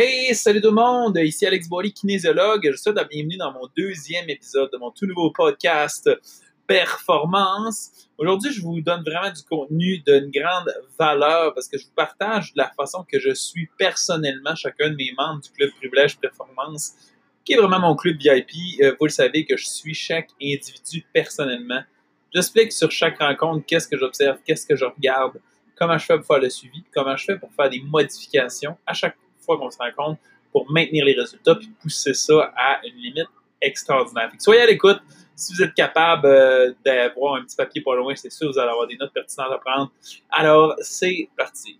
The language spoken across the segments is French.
Hey, salut tout le monde! Ici Alex Boily, kinésiologue. Je vous souhaite la bienvenue dans mon deuxième épisode de mon tout nouveau podcast Performance. Aujourd'hui, je vous donne vraiment du contenu d'une grande valeur parce que je vous partage de la façon que je suis personnellement chacun de mes membres du club Privilège Performance, qui est vraiment mon club VIP. Euh, vous le savez que je suis chaque individu personnellement. J'explique sur chaque rencontre qu'est-ce que j'observe, qu'est-ce que je regarde, comment je fais pour faire le suivi, comment je fais pour faire des modifications à chaque qu'on se rencontre pour maintenir les résultats puis pousser ça à une limite extraordinaire. soyez à l'écoute. Si vous êtes capable euh, d'avoir un petit papier pas loin, c'est sûr, vous allez avoir des notes pertinentes à prendre. Alors, c'est parti.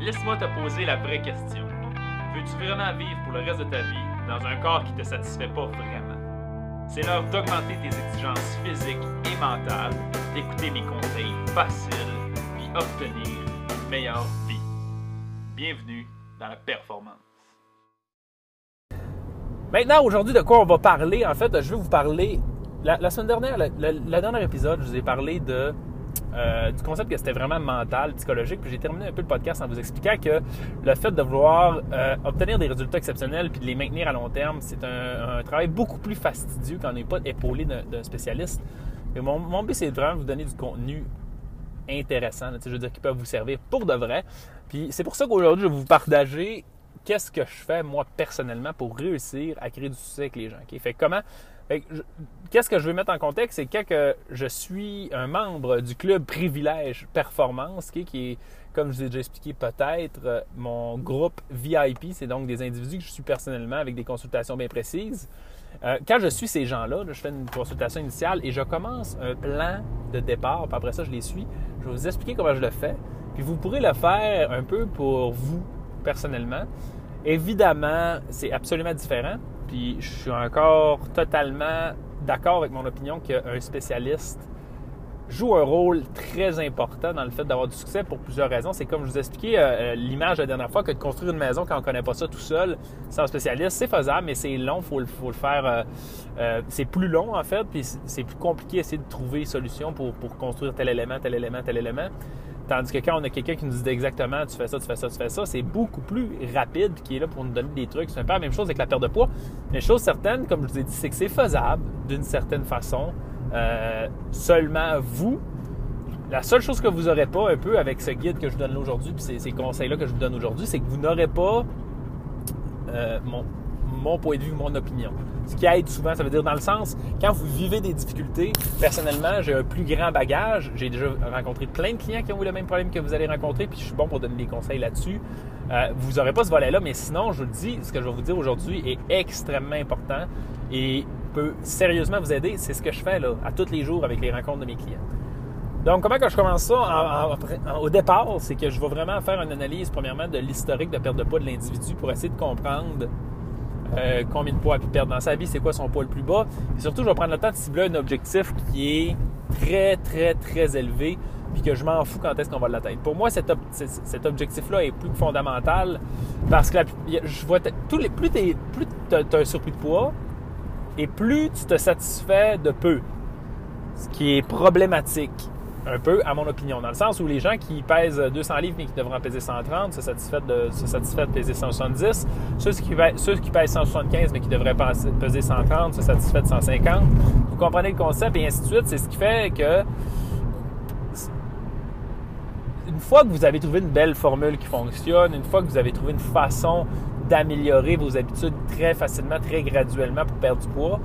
Laisse-moi te poser la vraie question. Veux-tu vraiment vivre pour le reste de ta vie dans un corps qui ne te satisfait pas vraiment? C'est l'heure d'augmenter tes exigences physiques et mentales, d'écouter mes conseils faciles, puis obtenir une meilleure vie. Bienvenue dans la performance. Maintenant, aujourd'hui, de quoi on va parler? En fait, je vais vous parler. La, semaine dernière, le, dernier épisode, je vous ai parlé euh, du concept que c'était vraiment mental, psychologique. Puis j'ai terminé un peu le podcast en vous expliquant que le fait de vouloir euh, obtenir des résultats exceptionnels puis de les maintenir à long terme, c'est un, travail beaucoup plus fastidieux quand on n'est pas épaulé d'un spécialiste. Et mon, mon but, c'est vraiment de vous donner du contenu intéressant, je veux dire, qui peuvent vous servir pour de vrai. Puis c'est pour ça qu'aujourd'hui, je vais vous partager qu'est-ce que je fais moi personnellement pour réussir à créer du succès avec les gens. Fait comment Qu'est-ce que je veux mettre en contexte, c'est que je suis un membre du club Privilège Performance, qui est, comme je vous ai déjà expliqué, peut-être euh, mon groupe VIP. C'est donc des individus que je suis personnellement avec des consultations bien précises. Euh, quand je suis ces gens-là, je fais une consultation initiale et je commence un plan de départ. Puis après ça, je les suis. Je vais vous expliquer comment je le fais. Puis vous pourrez le faire un peu pour vous personnellement. Évidemment, c'est absolument différent. Puis je suis encore totalement d'accord avec mon opinion qu'un spécialiste joue un rôle très important dans le fait d'avoir du succès pour plusieurs raisons. C'est comme je vous ai expliqué euh, euh, l'image la dernière fois que de construire une maison quand on ne connaît pas ça tout seul, sans spécialiste, c'est faisable, mais c'est long, il faut, le faire. Euh, c'est plus long en fait, puis c'est plus compliqué d'essayer de trouver une solution pour, pour construire tel élément, tel élément, tel élément. Tandis que quand on a quelqu'un qui nous dit exactement tu fais ça, tu fais ça, tu fais ça, c'est beaucoup plus rapide qui est là pour nous donner des trucs. C'est un peu la même chose avec la perte de poids. Mais chose certaine, comme je vous ai dit, c'est que c'est faisable d'une certaine façon. Euh, seulement vous. La seule chose que vous n'aurez pas un peu avec ce guide que je vous donne aujourd'hui, puis ces, conseils-là que je vous donne aujourd'hui, c'est que vous n'aurez pas euh, mon, mon point de mon opinion. Ce qui aide souvent, ça veut dire dans le sens, quand vous vivez des difficultés, personnellement, j'ai un plus grand bagage. J'ai déjà rencontré plein de clients qui ont eu le même problème que vous allez rencontrer, puis je suis bon pour donner des conseils là-dessus. Euh, vous n'aurez pas ce volet-là, mais sinon, je vous le dis, ce que je vais vous dire aujourd'hui est extrêmement important et peut sérieusement vous aider. C'est ce que je fais à tous les jours avec les rencontres de mes clients. Donc, comment je commence ça? au départ, c'est que je vais vraiment faire une analyse, premièrement, de l'historique de perte de poids de l'individu pour essayer de comprendre euh, combien de poids il peut perdre dans sa vie, c'est quoi son poids le plus bas. Et surtout, je vais prendre le temps de cibler un objectif qui est très, très, très élevé, puis que je m'en fous quand est-ce qu'on va l'atteindre. Pour moi, cet, objectif-là est plus fondamental parce que je vois plus tu as un surplus de poids et plus tu te satisfais de peu, ce qui est problématique un peu, à mon opinion, dans le sens où les gens qui pèsent 200 livres mais qui devraient en peser 130 se satisfait de, se de peser 170. Ceux qui, ceux qui pèsent 175 mais qui devraient peser 130 se satisfait de 150. Vous comprenez le concept et ainsi de suite. C'est ce qui fait que une fois que vous avez trouvé une belle formule qui fonctionne, une fois que vous avez trouvé une façon d'améliorer vos habitudes très facilement, très graduellement pour perdre du poids,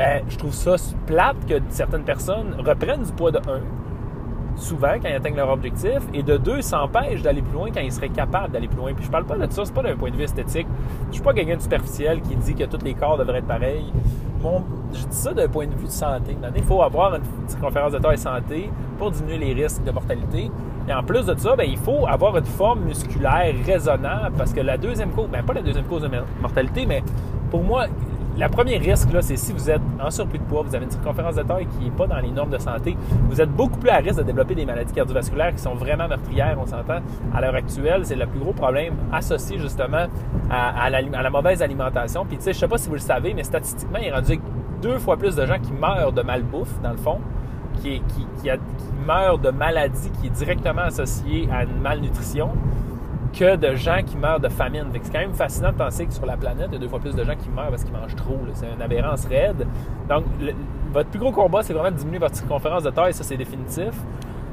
ben, je trouve ça plate que certaines personnes reprennent du poids de 1, souvent quand ils atteignent leur objectif, et de 2, s'empêchent d'aller plus loin quand ils seraient capables d'aller plus loin. Puis je parle pas de ça, c'est pas d'un point de vue esthétique. Je suis pas quelqu'un de superficiel qui dit que tous les corps devraient être pareils. je dis ça d'un point de vue de santé. Il faut avoir une conférence de taille santé pour diminuer les risques de mortalité. Et en plus de ça, ben, il faut avoir une forme musculaire raisonnable parce que la deuxième cause, ben, pas la deuxième cause de mortalité, mais pour moi, la première risque, c'est si vous êtes en surplus de poids, vous avez une circonférence de taille qui n'est pas dans les normes de santé, vous êtes beaucoup plus à risque de développer des maladies cardiovasculaires qui sont vraiment meurtrières, on s'entend. À l'heure actuelle, c'est le plus gros problème associé justement à, la, mauvaise alimentation. Puis tu sais, je sais pas si vous le savez, mais statistiquement, il est rendu deux fois plus de gens qui meurent de malbouffe, dans le fond, qui meurent de maladies qui est directement associée à une malnutrition que de gens qui meurent de famine. C'est quand même fascinant de penser que sur la planète, il y a deux fois plus de gens qui meurent parce qu'ils mangent trop. C'est une aberrance raide. Donc, votre plus gros combat, c'est vraiment de diminuer votre circonférence de taille. Ça, c'est définitif.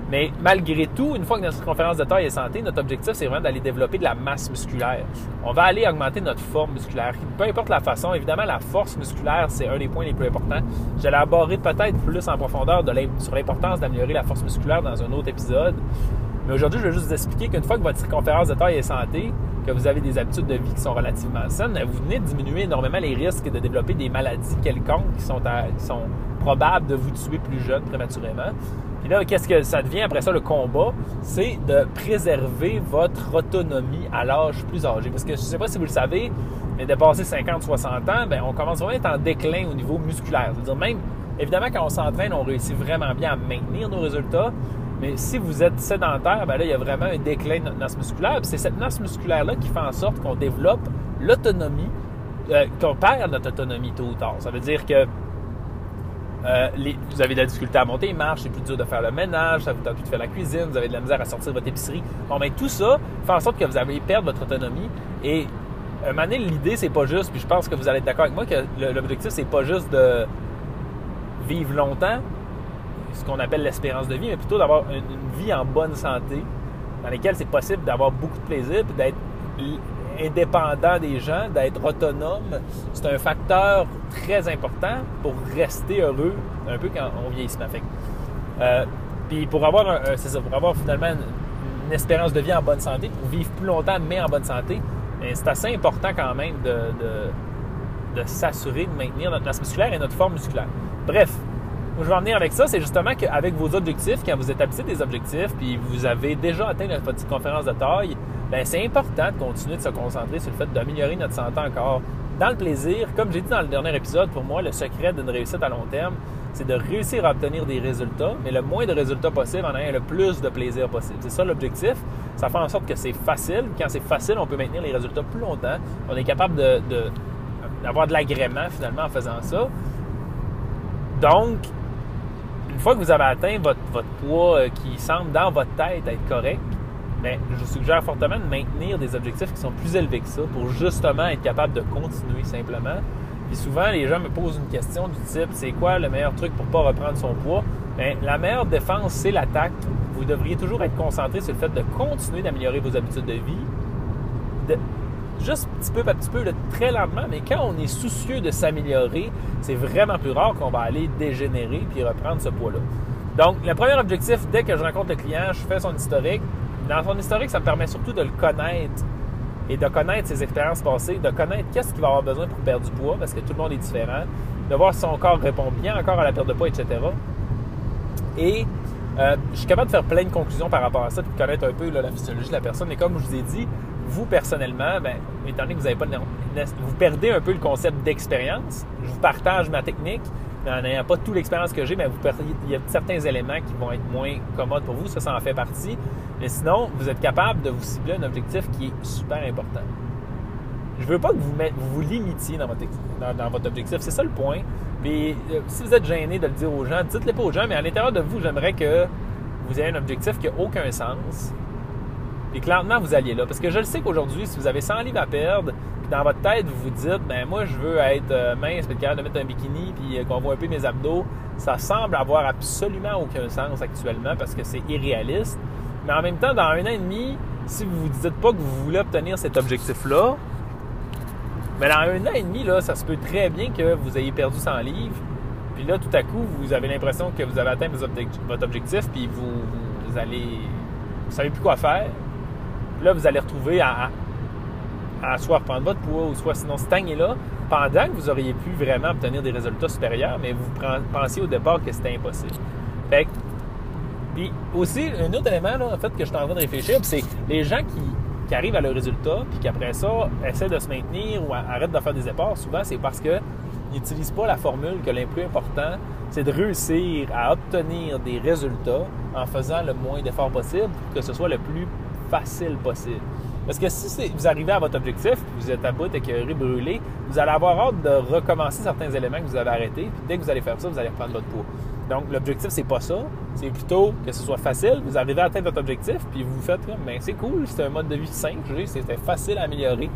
Mais malgré tout, une fois que notre circonférence de taille est santé, notre objectif, c'est vraiment d'aller développer de la masse musculaire. On va aller augmenter notre forme musculaire. Peu importe la façon, évidemment, la force musculaire, c'est un des points les plus importants. J'allais aborder peut-être plus en profondeur sur l'importance d'améliorer la force musculaire dans un autre épisode. Mais aujourd'hui, je vais juste vous expliquer qu'une fois que votre circonférence de taille est santé, que vous avez des habitudes de vie qui sont relativement saines, vous venez de diminuer énormément les risques de développer des maladies quelconques qui sont, probables de vous tuer plus jeune prématurément. Puis là, qu'est-ce que ça devient après ça, le combat? C'est de préserver votre autonomie à l'âge plus âgé. Parce que je ne sais pas si vous le savez, mais dépasser 50-60 ans, ben, on commence vraiment à être en déclin au niveau musculaire. C'est-à-dire même, évidemment, quand on s'entraîne, on réussit vraiment bien à maintenir nos résultats. Mais si vous êtes sédentaire, ben là, il y a vraiment un déclin de notre masse musculaire. C'est cette masse musculaire-là qui fait en sorte qu'on développe l'autonomie, euh, qu'on perd notre autonomie tôt ou tard. Ça veut dire que euh, vous avez de la difficulté à monter les marches, c'est plus dur de faire le ménage, ça vous tente plus de faire la cuisine, vous avez de la misère à sortir votre épicerie. Bon, ben tout ça fait en sorte que vous allez perdre votre autonomie. Et un moment l'idée, c'est pas juste, puis je pense que vous allez être d'accord avec moi, que l'objectif, c'est pas juste de vivre longtemps, ce qu'on appelle l'espérance de vie, mais plutôt d'avoir une, vie en bonne santé, dans laquelle c'est possible d'avoir beaucoup de plaisir, d'être indépendant des gens, d'être autonome. C'est un facteur très important pour rester heureux un peu quand on vieillit. Euh, puis pour avoir, un- ça, pour avoir finalement une, espérance de vie en bonne santé, pour vivre plus longtemps mais en bonne santé, ben, c'est assez important quand même de- de s'assurer de maintenir notre masse musculaire et notre forme musculaire. Bref, où je vais en venir avec ça, c'est justement qu'avec vos objectifs, quand vous établissez des objectifs, puis vous avez déjà atteint votre conférence de taille, ben c'est important de continuer de se concentrer sur le fait d'améliorer notre santé encore. Dans le plaisir, comme j'ai dit dans le dernier épisode, pour moi, le secret d'une réussite à long terme, c'est de réussir à obtenir des résultats, mais le moins de résultats possible en ayant le plus de plaisir possible. C'est ça l'objectif. Ça fait en sorte que c'est facile. Quand c'est facile, on peut maintenir les résultats plus longtemps. On est capable d'avoir de l'agrément finalement en faisant ça. Donc, une fois que vous avez atteint votre, poids euh, qui semble dans votre tête être correct, ben, je vous suggère fortement de maintenir des objectifs qui sont plus élevés que ça pour justement être capable de continuer simplement. Puis souvent, les gens me posent une question du type c'est quoi le meilleur truc pour pas reprendre son poids? Ben, La meilleure défense, c'est l'attaque. Vous devriez toujours être concentré sur le fait de continuer d'améliorer vos habitudes de vie, juste petit peu par petit peu, très lentement, mais quand on est soucieux de s'améliorer, c'est vraiment plus rare qu'on va aller dégénérer puis reprendre ce poids-là. Donc, le premier objectif, dès que je rencontre le client, je fais son historique. Dans son historique, ça me permet surtout de le connaître et de connaître ses expériences passées, de connaître qu'est-ce qu'il va avoir besoin pour perdre du poids, parce que tout le monde est différent, de voir si son corps répond bien encore à la perte de poids, etc. Et euh, je suis capable de faire plein de conclusions par rapport à ça, puis de connaître un peu la physiologie de la personne. Et comme je vous ai dit, vous personnellement, ben, étant donné que vous n'avez pas de- vous perdez un peu le concept d'expérience. Je vous partage ma technique, mais en n'ayant pas toute l'expérience que j'ai, perdez- il y a certains éléments qui vont être moins commodes pour vous. Ça, ça en fait partie. Mais sinon, vous êtes capable de vous cibler un objectif qui est super important. Je veux pas que vous vous, limitiez dans votre, dans votre objectif. C'est ça le point. Puis, euh, si vous êtes gêné de le dire aux gens, dites-le pas aux gens, mais à l'intérieur de vous, j'aimerais que vous ayez un objectif qui n'a aucun sens. Puis clairement, vous alliez là. Parce que je le sais qu'aujourd'hui, si vous avez 100 livres à perdre, puis dans votre tête, vous vous dites, ben moi, je veux être euh, mince, puis capable de mettre un bikini, puis euh, qu'on voit un peu mes abdos, ça semble avoir absolument aucun sens actuellement parce que c'est irréaliste. Mais en même temps, dans un an et demi, si vous vous dites pas que vous voulez obtenir cet objectif-là, mais dans un an et demi, là, ça se peut très bien que vous ayez perdu 100 livres. Puis là, tout à coup, vous avez l'impression que vous avez atteint votre objectif, puis vous, vous allez. Vous savez plus quoi faire. Là, vous allez retrouver à, soit reprendre votre poids ou soit sinon stagner là, pendant que vous auriez pu vraiment obtenir des résultats supérieurs, mais vous pensiez au départ que c'était impossible. Fait que puis aussi, un autre élément, là, en fait, que je suis en train de réfléchir, c'est les gens qui, arrivent à leur résultat, puis qui après ça essaient de se maintenir ou arrêtent de faire des efforts, souvent, c'est parce qu'ils n'utilisent pas la formule que le plus important, c'est de réussir à obtenir des résultats en faisant le moins d'efforts possible pour que ce soit le plus facile possible. Parce que si vous arrivez à votre objectif, vous êtes à bout, écœuré, brûlé, vous allez avoir hâte de recommencer certains éléments que vous avez arrêtés, puis dès que vous allez faire ça, vous allez reprendre votre poids. Donc, l'objectif, c'est pas ça. C'est plutôt que ce soit facile. Vous arrivez à atteindre votre objectif, puis vous vous faites comme, ben, c'est cool, c'est un mode de vie simple. C'était facile à améliorer.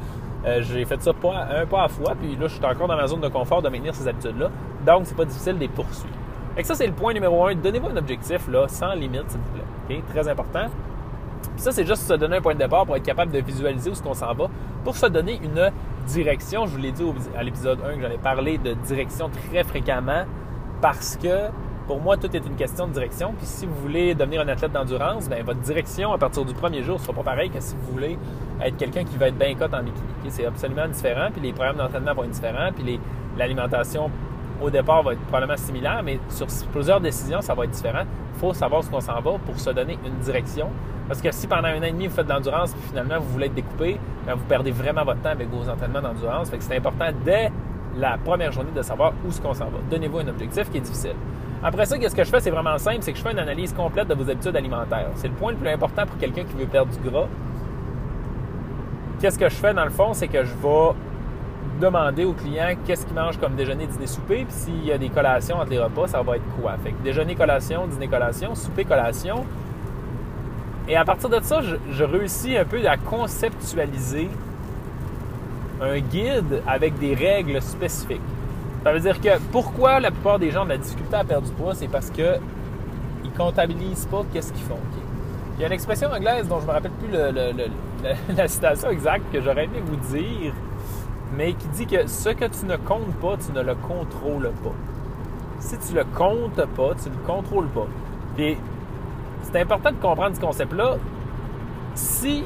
Euh, j'ai fait ça pas, un pas à fois, puis là, je suis encore dans ma zone de confort de maintenir ces habitudes-là. Donc, c'est pas difficile de les poursuivre. Et ça, c'est le point numéro un. Donnez-vous un objectif, là, sans limite, s'il vous plaît. Très important. Ça, c'est juste se donner un point de départ pour être capable de visualiser où ce qu'on s'en va, pour se donner une direction. Je vous l'ai dit à l'épisode 1 que j'en ai parlé de direction très fréquemment parce que pour moi, tout est une question de direction. Puis si vous voulez devenir un athlète d'endurance, bien, votre direction à partir du premier jour ne sera pas pareille que si vous voulez être quelqu'un qui va être bien cote en bikini. C'est absolument différent. Puis les programmes d'entraînement vont être différents. Puis l'alimentation au départ va être probablement similaire, mais sur plusieurs décisions, ça va être différent. Il faut savoir ce qu'on s'en va pour se donner une direction. Parce que si pendant un an et demi, vous faites de l'endurance, puis finalement, vous voulez être découpé, bien, vous perdez vraiment votre temps avec vos entraînements d'endurance. c'est important dès la première journée de savoir où ce qu'on s'en va. Donnez-vous un objectif qui est difficile. Après ça, qu'est-ce que je fais? C'est vraiment simple, c'est que je fais une analyse complète de vos habitudes alimentaires. C'est le point le plus important pour quelqu'un qui veut perdre du gras. Qu'est-ce que je fais dans le fond? C'est que je vais demander au client qu'est-ce qu'il mange comme déjeuner, dîner, souper, puis s'il y a des collations entre les repas, ça va être quoi? Fait que déjeuner, collation, dîner, collation, souper, collation. Et à partir de ça, je, je réussis un peu à conceptualiser un guide avec des règles spécifiques. Ça veut dire que pourquoi la plupart des gens ont de la difficulté à perdre du poids, c'est parce que ils comptabilisent pas qu'est-ce qu'ils font. Il y a une expression anglaise dont je me rappelle plus la, citation exacte que j'aurais aimé vous dire, mais qui dit que ce que tu ne comptes pas, tu ne le contrôles pas. Si tu le comptes pas, tu ne le contrôles pas. Et c'est important de comprendre ce concept-là. Si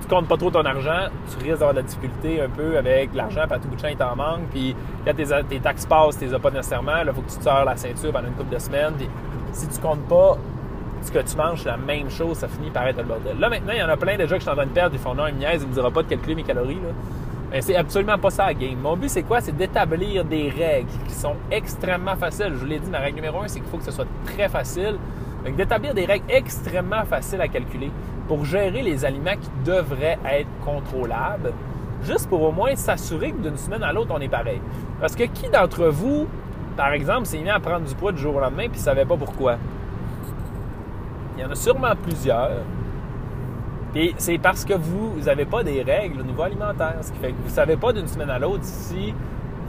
tu comptes pas trop ton argent, tu risques d'avoir de la difficulté un peu avec l'argent, puis à tout bout de champ, il t'en manque. Puis quand tes, taxes passent, tu les as pas nécessairement. Là, il faut que tu te la ceinture pendant une couple de semaines. si tu comptes pas ce que tu manges, c'est la même chose, ça finit par être le bordel. Là, maintenant, il y en a plein déjà que je suis en train de perdre. Ils font non, une niaise, il me dira pas de calculer mes calories. Mais c'est absolument pas ça la game. Mon but, c'est quoi? C'est d'établir des règles qui sont extrêmement faciles. Je vous l'ai dit, ma règle numéro un, c'est qu'il faut que ce soit très facile. Donc, d'établir des règles extrêmement faciles à calculer pour gérer les aliments qui devraient être contrôlables, juste pour au moins s'assurer que d'une semaine à l'autre, on est pareil. Parce que qui d'entre vous, par exemple, s'est mis à prendre du poids du jour au lendemain puis ne savait pas pourquoi? Il y en a sûrement plusieurs. Et c'est parce que vous n'avez pas des règles au niveau alimentaire. Ce qui fait que vous ne savez pas d'une semaine à l'autre si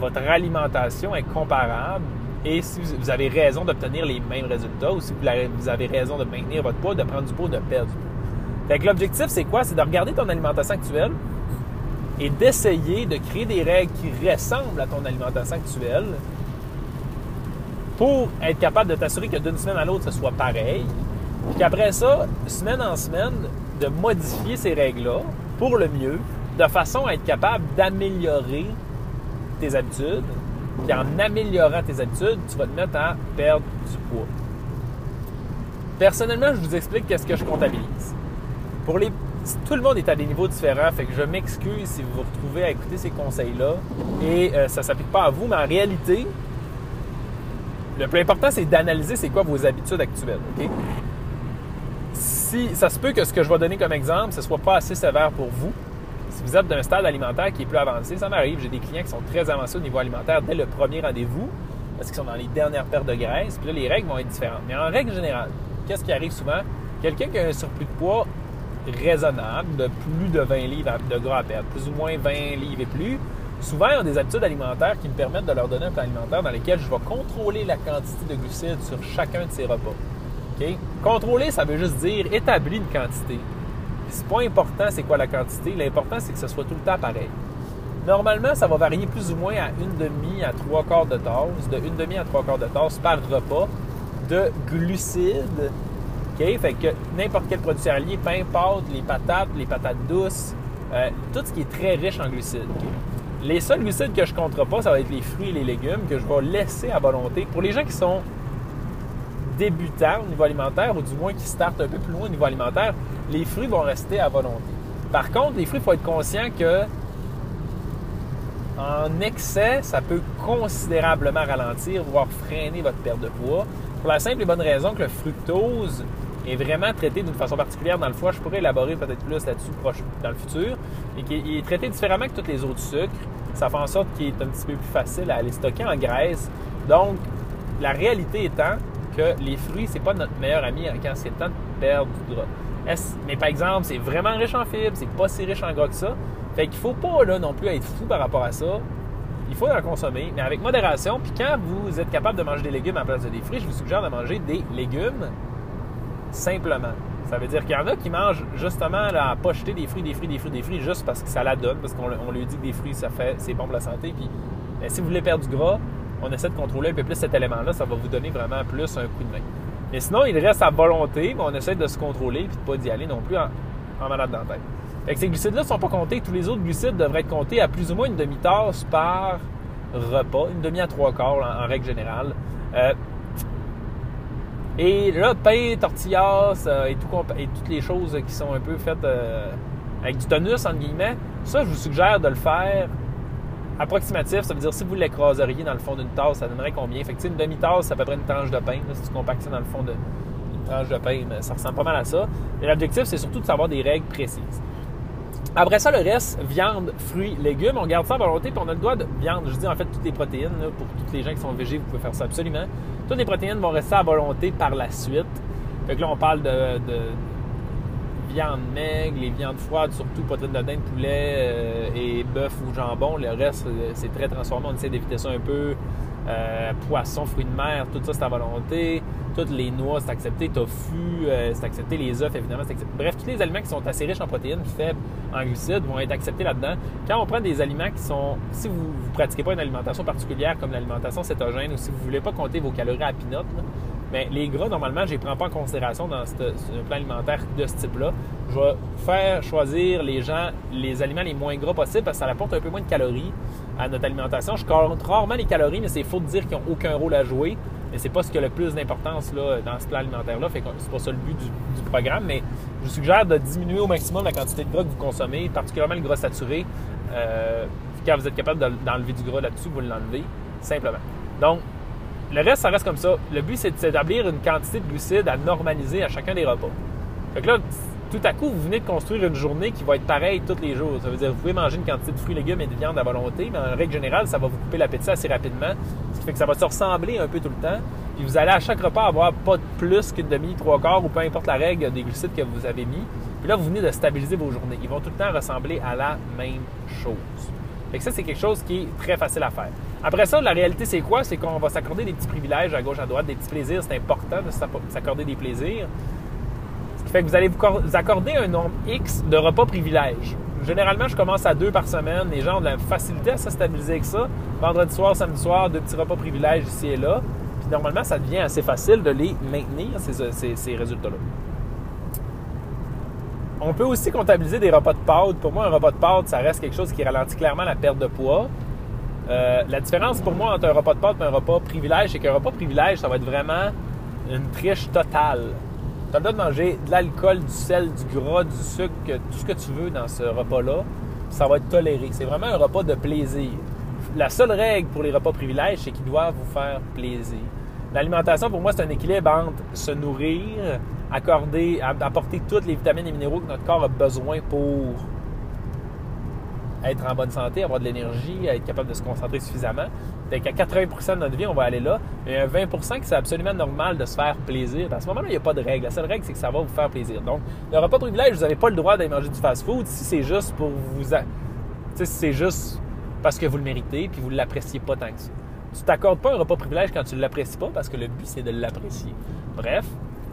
votre alimentation est comparable et si vous avez raison d'obtenir les mêmes résultats ou si vous avez raison de maintenir votre poids, de prendre du poids, de perdre du poids. Fait que l'objectif, c'est quoi? C'est de regarder ton alimentation actuelle et d'essayer de créer des règles qui ressemblent à ton alimentation actuelle pour être capable de t'assurer que d'une semaine à l'autre, ce soit pareil. Puis qu'après ça, semaine en semaine, de modifier ces règles-là pour le mieux, de façon à être capable d'améliorer tes habitudes. Puis en améliorant tes habitudes, tu vas te mettre à perdre du poids. Personnellement, je vous explique qu'est-ce que je comptabilise. Pour les tout le monde est à des niveaux différents, fait que je m'excuse si vous vous retrouvez à écouter ces conseils-là et euh, ça ne s'applique pas à vous, mais en réalité, le plus important, c'est d'analyser c'est quoi vos habitudes actuelles. Si ça se peut que ce que je vais donner comme exemple, ce soit pas assez sévère pour vous, si vous êtes d'un stade alimentaire qui est plus avancé, ça m'arrive. J'ai des clients qui sont très avancés au niveau alimentaire dès le premier rendez-vous parce qu'ils sont dans les dernières paires de graisse. Puis là, les règles vont être différentes. Mais en règle générale, qu'est-ce qui arrive souvent? Quelqu'un qui a un surplus de poids raisonnable de plus de 20 livres de gras à perdre, plus ou moins 20 livres et plus, souvent ils ont des habitudes alimentaires qui me permettent de leur donner un plan alimentaire dans lequel je vais contrôler la quantité de glucides sur chacun de ces repas. Contrôler, ça veut juste dire établir une quantité. C'est pas important c'est quoi la quantité, l'important c'est que ce soit tout le temps pareil. Normalement, ça va varier plus ou moins à une demi à trois quarts de tasse, de une demi à trois quarts de tasse par repas de glucides fait que n'importe quel produit céréalier, pain, pâte, les patates, les patates douces, euh, tout ce qui est très riche en glucides. Les seuls glucides que je ne compterai pas, ça va être les fruits et les légumes que je vais laisser à volonté. Pour les gens qui sont débutants au niveau alimentaire, ou du moins qui startent un peu plus loin au niveau alimentaire, les fruits vont rester à volonté. Par contre, les fruits, il faut être conscient que en excès, ça peut considérablement ralentir, voire freiner votre perte de poids. Pour la simple et bonne raison que le fructose est vraiment traité d'une façon particulière dans le foie. Je pourrais élaborer peut-être plus là-dessus dans le futur. Et qui est traité différemment que tous les autres sucres. Ça fait en sorte qu'il est un petit peu plus facile à aller stocker en graisse. Donc, la réalité étant que les fruits, c'est pas notre meilleur ami quand c'est le temps de perdre du gras. Mais par exemple, c'est vraiment riche en fibres, c'est pas si riche en gras que ça. Fait qu'il faut pas là, non plus être fou par rapport à ça. Il faut en consommer, mais avec modération. Puis quand vous êtes capable de manger des légumes en place de des fruits, je vous suggère de manger des légumes simplement. Ça veut dire qu'il y en a qui mangent justement là, à pas jeter des fruits, des fruits, des fruits, des fruits juste parce que ça la donne, parce qu'on lui dit que des fruits, ça fait, c'est bon pour la santé. Puis si vous voulez perdre du gras, on essaie de contrôler un peu plus cet élément-là, ça va vous donner vraiment plus un coup de main. Mais sinon, il reste à volonté, mais on essaie de se contrôler et de ne pas d'y aller non plus en, malade dans tête. Fait que ces glucides-là ne sont pas comptés. Tous les autres glucides devraient être comptés à plus ou moins une demi-tasse par repas, une demi à trois quarts en, règle générale. Euh, et là, pain, tortillas euh, et, toutes les choses qui sont un peu faites euh, avec du tonus, guillemets, ça, je vous suggère de le faire approximatif, ça veut dire si vous l'écraseriez dans le fond d'une tasse, ça donnerait combien? Fait que, une demi-tasse, c'est à peu près une tranche de pain. si tu compactes ça dans le fond d'une tranche de pain, ça ressemble pas mal à ça. Et l'objectif, c'est surtout de savoir des règles précises. Après ça, le reste, viande, fruits, légumes, on garde ça à volonté, puis on a le droit de viande. Je dis en fait toutes les protéines, pour toutes les gens qui sont végés, vous pouvez faire ça absolument. Toutes les protéines vont rester à volonté par la suite. Fait que là, on parle de viande maigre, les viandes froides, surtout poitrine de dinde, poulet euh, et bœuf ou jambon. Le reste, euh, c'est très transformé. On essaie d'éviter ça un peu. Euh, poisson, fruits de mer, tout ça, c'est à volonté. Toutes les noix, c'est accepté. Tofu, c'est accepté. Les œufs, évidemment, c'est accepté. Bref, tous les aliments qui sont assez riches en protéines, faibles en glucides, vont être acceptés là-dedans. Quand on prend des aliments qui sont... Si vous ne pratiquez pas une alimentation particulière comme l'alimentation cétogène ou si vous ne voulez pas compter vos calories à pinote, mais les gras, normalement, je ne les prends pas en considération dans ce, plan alimentaire de ce type-là. Je vais faire choisir les gens les aliments les moins gras possibles parce que ça apporte un peu moins de calories à notre alimentation. Je compte rarement les calories, mais c'est faux de dire qu'ils n'ont aucun rôle à jouer. Mais c'est pas ce qui a le plus d'importance dans ce plan alimentaire-là. Fait c'est pas ça le but du, programme. Mais je vous suggère de diminuer au maximum la quantité de gras que vous consommez, particulièrement le gras saturé. Euh, quand vous êtes capable d'enlever du gras là-dessus, vous l'enlevez simplement. Donc, le reste, ça reste comme ça. Le but, c'est d'établir une quantité de glucides à normaliser à chacun des repas. Fait que là, tout à coup, vous venez de construire une journée qui va être pareille tous les jours. Ça veut dire que vous pouvez manger une quantité de fruits, légumes et de viande à volonté, mais en règle générale, ça va vous couper l'appétit assez rapidement. Ce qui fait que ça va se ressembler un peu tout le temps. Puis vous allez à chaque repas avoir pas plus qu'une demi, trois quarts ou peu importe la règle des glucides que vous avez mis. Puis là, vous venez de stabiliser vos journées. Ils vont tout le temps ressembler à la même chose. Fait que ça, c'est quelque chose qui est très facile à faire. Après ça, la réalité, c'est quoi? C'est qu'on va s'accorder des petits privilèges à gauche, à droite, des petits plaisirs. C'est important de s'accorder des plaisirs. Ce qui fait que vous allez vous accorder un nombre X de repas privilèges. Généralement, je commence à deux par semaine. Les gens ont de la facilité à se stabiliser avec ça. Vendredi soir, samedi soir, deux petits repas privilèges ici et là. Puis normalement, ça devient assez facile de les maintenir, ces, ces résultats-là. On peut aussi comptabiliser des repas de pâtes. Pour moi, un repas de pâtes, ça reste quelque chose qui ralentit clairement la perte de poids. Euh, la différence pour moi entre un repas de pâtes et un repas privilège, c'est qu'un repas privilège, ça va être vraiment une triche totale. Tu as le droit de manger de l'alcool, du sel, du gras, du sucre, tout ce que tu veux dans ce repas-là. Ça va être toléré. C'est vraiment un repas de plaisir. La seule règle pour les repas privilèges, c'est qu'ils doivent vous faire plaisir. L'alimentation, pour moi, c'est un équilibre entre se nourrir, accorder, apporter toutes les vitamines et minéraux que notre corps a besoin pour être en bonne santé, avoir de l'énergie, être capable de se concentrer suffisamment. Fait qu'à 80% de notre vie, on va aller là. Et un 20% que c'est absolument normal de se faire plaisir. À ce moment-là, il n'y a pas de règle. La seule règle, c'est que ça va vous faire plaisir. Donc, le repas privilège, vous n'avez pas le droit d'aller manger du fast-food si c'est juste pour vous... Si c'est juste parce que vous le méritez puis vous ne l'appréciez pas tant que ça. Tu t'accordes pas un repas privilège quand tu ne l'apprécies pas parce que le but, c'est de l'apprécier. Bref,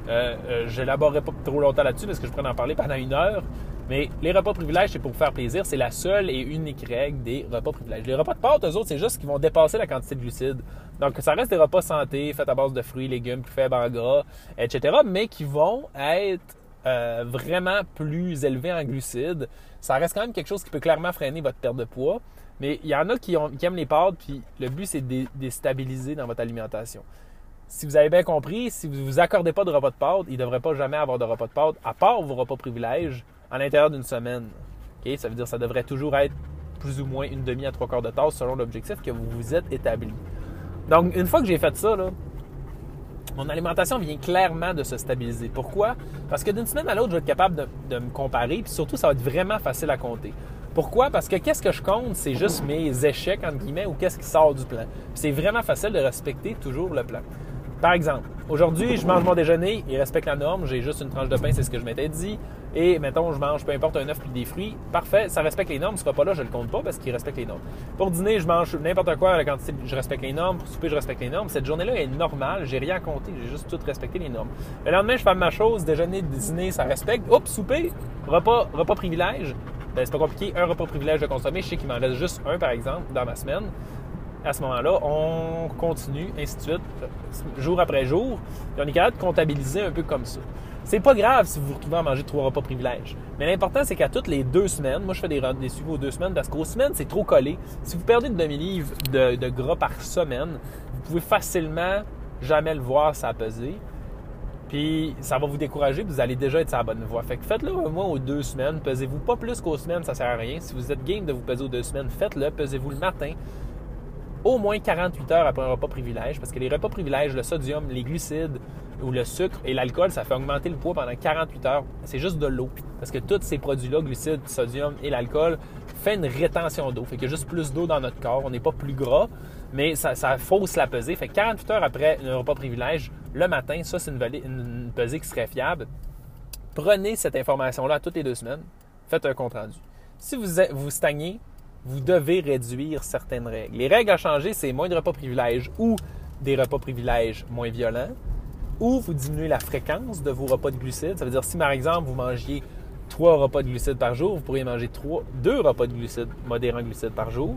euh, euh, je n'élaborerai pas trop longtemps là-dessus parce que je pourrais en parler pendant une heure. Mais les repas privilèges, c'est pour vous faire plaisir. C'est la seule et unique règle des repas privilèges. Les repas de pâtes, eux autres, c'est juste qu'ils vont dépasser la quantité de glucides. Donc, ça reste des repas santé, faits à base de fruits, légumes, plus faibles en gras, etc. Mais qui vont être euh, vraiment plus élevés en glucides. Ça reste quand même quelque chose qui peut clairement freiner votre perte de poids. Mais il y en a qui, aiment les pâtes, puis le but, c'est de les stabiliser dans votre alimentation. Si vous avez bien compris, si vous ne vous accordez pas de repas de pâtes, il ne devrait pas jamais avoir de repas de pâtes, à part vos repas privilèges, à l'intérieur d'une semaine. Ça veut dire que ça devrait toujours être plus ou moins une demi à trois quarts de tasse selon l'objectif que vous vous êtes établi. Donc, une fois que j'ai fait ça, mon alimentation vient clairement de se stabiliser. Pourquoi? Parce que d'une semaine à l'autre, je vais être capable de, de me comparer, puis surtout, ça va être vraiment facile à compter. Pourquoi? Parce que qu'est-ce que je compte, c'est juste mes échecs, entre guillemets, ou qu'est-ce qui sort du plan? C'est vraiment facile de respecter toujours le plan. Par exemple, aujourd'hui, je mange mon déjeuner, il respecte la norme, j'ai juste une tranche de pain, c'est ce que je m'étais dit. Et mettons, je mange peu importe un œuf puis des fruits, parfait, ça respecte les normes. Ce repas-là, je le compte pas parce qu'il respecte les normes. Pour dîner, je mange n'importe quoi la quantité, je respecte les normes. Pour souper, je respecte les normes. Cette journée-là est normale, j'ai rien à compter, j'ai juste tout respecté les normes. Le lendemain, je fais ma chose, déjeuner, dîner, ça respecte. Oups, souper, repas, repas privilège. Ben, c'est pas compliqué, un repas privilège de consommer. Je sais qu'il m'en reste juste un, par exemple, dans ma semaine à ce moment-là, on continue, ainsi de suite, jour après jour. Et on est capable de comptabiliser un peu comme ça. C'est pas grave si vous vous retrouvez à manger trois repas privilèges. Mais l'important, c'est qu'à toutes les deux semaines, moi je fais des, des suivis aux deux semaines parce qu'aux semaines, c'est trop collé. Si vous perdez de demi-livre de, gras par semaine, vous pouvez facilement jamais le voir ça peser. Puis ça va vous décourager, vous allez déjà être sur la bonne voie. Fait que faites-le au moins aux deux semaines. Pesez-vous pas plus qu'aux semaines, ça sert à rien. Si vous êtes game de vous peser aux deux semaines, faites-le. Pesez-vous le matin au moins 48 heures après un repas privilège, parce que les repas privilèges, le sodium, les glucides ou le sucre et l'alcool, ça fait augmenter le poids pendant 48 heures. C'est juste de l'eau. Parce que tous ces produits-là, glucides, sodium et l'alcool, fait une rétention d'eau. Fait qu'il y a juste plus d'eau dans notre corps. On n'est pas plus gras, mais ça, fausse la pesée. Fait que 48 heures après un repas privilège, le matin, ça, c'est une, pesée qui serait fiable. Prenez cette information-là toutes les deux semaines. Faites un compte rendu. Si vous, vous stagnez, vous devez réduire certaines règles. Les règles à changer, c'est moins de repas privilèges ou des repas privilèges moins violents, ou vous diminuez la fréquence de vos repas de glucides. Ça veut dire si par exemple vous mangiez trois repas de glucides par jour, vous pourriez manger deux repas de glucides, modérants glucides par jour.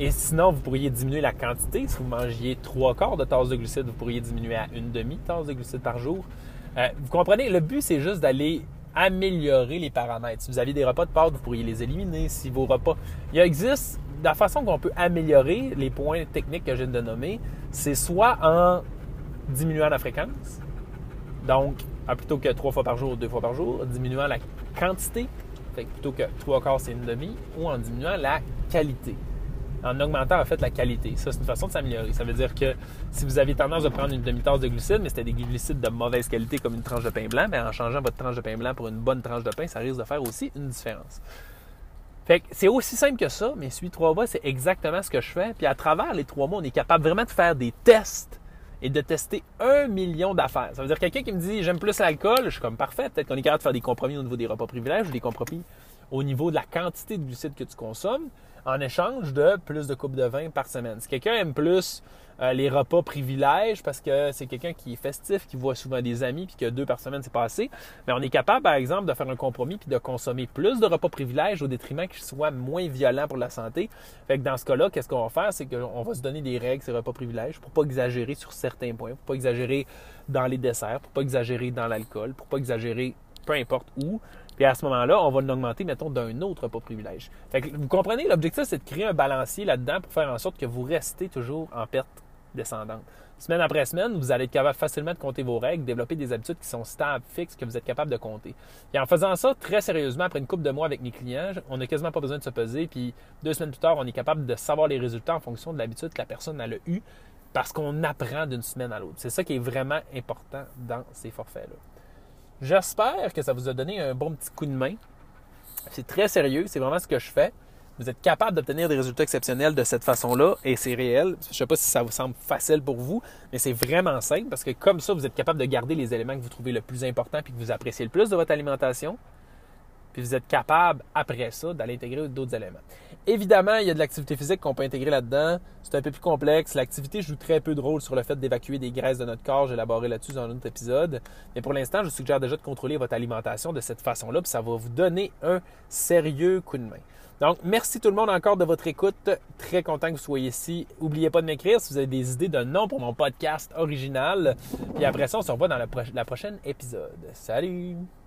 Et sinon, vous pourriez diminuer la quantité. Si vous mangiez trois quarts de tasse de glucides, vous pourriez diminuer à une demi-tasse de glucides par jour. Euh, vous comprenez, le but, c'est juste d'aller améliorer les paramètres. Si vous avez des repas de pâtes, vous pourriez les éliminer. Si vos repas. Il existe. La façon qu'on peut améliorer les points techniques que je viens de nommer, c'est soit en diminuant la fréquence, donc plutôt que trois fois par jour, deux fois par jour, diminuant la quantité, plutôt que trois quarts, c'est une demi, ou en diminuant la qualité en augmentant en fait la qualité. Ça, c'est une façon de s'améliorer. Ça veut dire que si vous avez tendance à prendre une demi-tasse de glucides, mais c'était des glucides de mauvaise qualité comme une tranche de pain blanc, mais en changeant votre tranche de pain blanc pour une bonne tranche de pain, ça risque de faire aussi une différence. Fait que c'est aussi simple que ça, mais celui trois mois, c'est exactement ce que je fais. Puis à travers les trois mois, on est capable vraiment de faire des tests et de tester un million d'affaires. Ça veut dire quelqu'un qui me dit j'aime plus l'alcool, je suis comme parfait, peut-être qu'on est capable de faire des compromis au niveau des repas privilèges ou des compromis au niveau de la quantité de glucides que tu consommes en échange de plus de coupes de vin par semaine. Si quelqu'un aime plus euh, les repas privilèges parce que c'est quelqu'un qui est festif, qui voit souvent des amis, puis que deux par semaine, c'est pas assez, mais on est capable, par exemple, de faire un compromis puis de consommer plus de repas privilèges au détriment qu'ils soient moins violents pour la santé. Fait que dans ce cas-là, qu'est-ce qu'on va faire? C'est qu'on va se donner des règles, ces repas privilèges, pour pas exagérer sur certains points, pour pas exagérer dans les desserts, pour pas exagérer dans l'alcool, pour pas exagérer peu importe où. Puis à ce moment-là, on va l'augmenter, mettons, d'un autre repas privilège. Fait que vous comprenez, l'objectif, c'est de créer un balancier là-dedans pour faire en sorte que vous restez toujours en perte descendante. Semaine après semaine, vous allez être capable facilement de compter vos règles, développer des habitudes qui sont stables, fixes, que vous êtes capable de compter. Et en faisant ça très sérieusement, après une couple de mois avec mes clients, on n'a quasiment pas besoin de se peser. Puis deux semaines plus tard, on est capable de savoir les résultats en fonction de l'habitude que la personne a eu parce qu'on apprend d'une semaine à l'autre. C'est ça qui est vraiment important dans ces forfaits-là. J'espère que ça vous a donné un bon petit coup de main. C'est très sérieux, c'est vraiment ce que je fais. Vous êtes capable d'obtenir des résultats exceptionnels de cette façon-là et c'est réel. Je ne sais pas si ça vous semble facile pour vous, mais c'est vraiment simple parce que comme ça, vous êtes capable de garder les éléments que vous trouvez le plus importants et que vous appréciez le plus de votre alimentation. Puis vous êtes capable, après ça, d'aller intégrer d'autres éléments. Évidemment, il y a de l'activité physique qu'on peut intégrer là-dedans. C'est un peu plus complexe. L'activité joue très peu de rôle sur le fait d'évacuer des graisses de notre corps. J'ai élaboré là-dessus dans un autre épisode. Mais pour l'instant, je suggère déjà de contrôler votre alimentation de cette façon-là, puis ça va vous donner un sérieux coup de main. Donc, merci tout le monde encore de votre écoute. Très content que vous soyez ici. N'oubliez pas de m'écrire si vous avez des idées de nom pour mon podcast original. Puis après ça, on se revoit dans le prochain épisode. Salut!